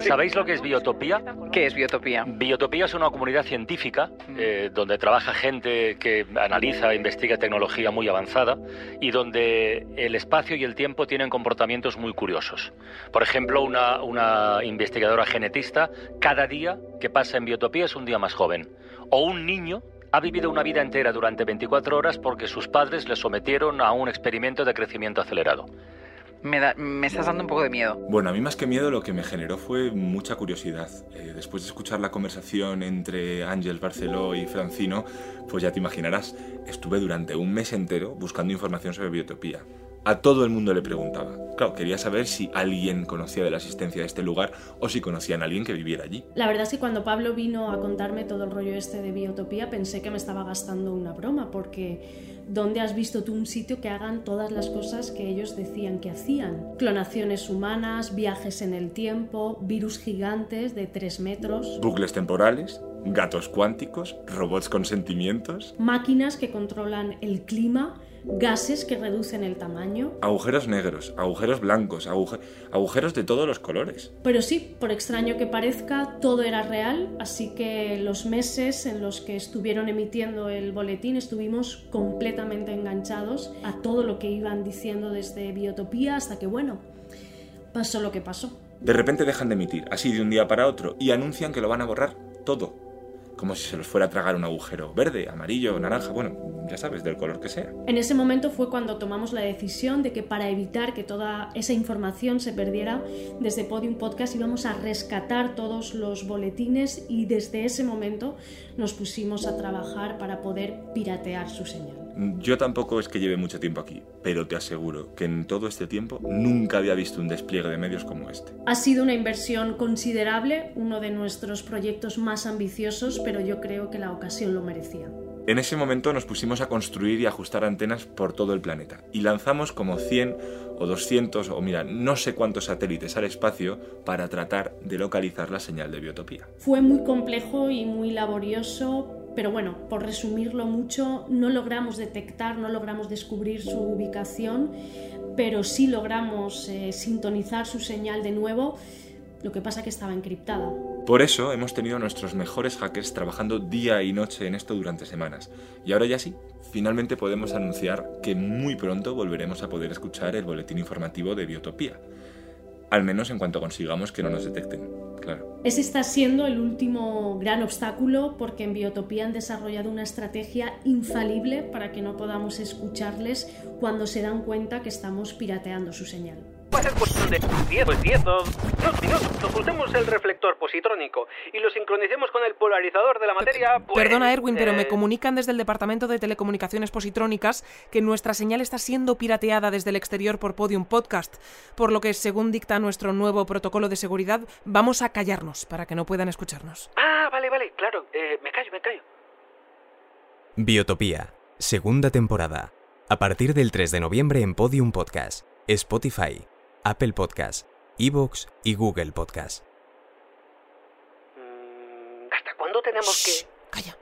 ¿Sabéis lo que es Biotopía? ¿Qué es Biotopía? Biotopía es una comunidad científica eh, donde trabaja gente que analiza e investiga tecnología muy avanzada y donde el espacio y el tiempo tienen comportamientos muy curiosos. Por ejemplo, una, una investigadora genetista, cada día que pasa en Biotopía es un día más joven. O un niño ha vivido una vida entera durante 24 horas porque sus padres le sometieron a un experimento de crecimiento acelerado. Me, da- me estás dando un poco de miedo. Bueno, a mí más que miedo lo que me generó fue mucha curiosidad. Eh, después de escuchar la conversación entre Ángel Barceló y Francino, pues ya te imaginarás, estuve durante un mes entero buscando información sobre biotopía. A todo el mundo le preguntaba. Claro, quería saber si alguien conocía de la existencia de este lugar o si conocían a alguien que viviera allí. La verdad es que cuando Pablo vino a contarme todo el rollo este de biotopía pensé que me estaba gastando una broma porque ¿dónde has visto tú un sitio que hagan todas las cosas que ellos decían que hacían? Clonaciones humanas, viajes en el tiempo, virus gigantes de 3 metros, Bucles temporales, gatos cuánticos, robots con sentimientos, máquinas que controlan el clima, gases que reducen el tamaño. agujeros negros, agujeros blancos, aguje- agujeros de todos los colores. Pero sí, por extraño que parezca, todo era real, así que los meses en los que estuvieron emitiendo el boletín estuvimos completamente enganchados a todo lo que iban diciendo desde Biotopía hasta que, bueno, pasó lo que pasó. De repente dejan de emitir, así de un día para otro, y anuncian que lo van a borrar todo. Como si se los fuera a tragar un agujero verde, amarillo, naranja, bueno, ya sabes, del color que sea. En ese momento fue cuando tomamos la decisión de que para evitar que toda esa información se perdiera, desde Podium Podcast íbamos a rescatar todos los boletines y desde ese momento nos pusimos a trabajar para poder piratear su señal. Yo tampoco es que lleve mucho tiempo aquí, pero te aseguro que en todo este tiempo nunca había visto un despliegue de medios como este. Ha sido una inversión considerable, uno de nuestros proyectos más ambiciosos, pero yo creo que la ocasión lo merecía. En ese momento nos pusimos a construir y ajustar antenas por todo el planeta y lanzamos como 100 o 200 o mira, no sé cuántos satélites al espacio para tratar de localizar la señal de biotopía. Fue muy complejo y muy laborioso, pero bueno, por resumirlo mucho, no logramos detectar, no logramos descubrir su ubicación, pero sí logramos eh, sintonizar su señal de nuevo, lo que pasa que estaba encriptada. Por eso hemos tenido a nuestros mejores hackers trabajando día y noche en esto durante semanas. Y ahora ya sí, finalmente podemos anunciar que muy pronto volveremos a poder escuchar el boletín informativo de Biotopía. Al menos en cuanto consigamos que no nos detecten, claro. Ese está siendo el último gran obstáculo porque en Biotopía han desarrollado una estrategia infalible para que no podamos escucharles cuando se dan cuenta que estamos pirateando su señal. Va a ser cuestión de 10, pues 10 o unos minutos. Ocultemos el reflector positrónico y lo sincronicemos con el polarizador de la materia. pues, Perdona, Erwin, pero me eh, comunican desde el Departamento de Telecomunicaciones Positrónicas que nuestra señal está siendo pirateada desde el exterior por Podium Podcast, por lo que, según dicta nuestro nuevo protocolo de seguridad, vamos a callarnos para que no puedan escucharnos. Ah, vale, vale, claro. Eh, me callo, me callo. Biotopía, segunda temporada. A partir del 3 de noviembre en Podium Podcast, Spotify, Apple Podcast, Evox y Google Podcast. ¿Hasta cuándo tenemos que...? Calla.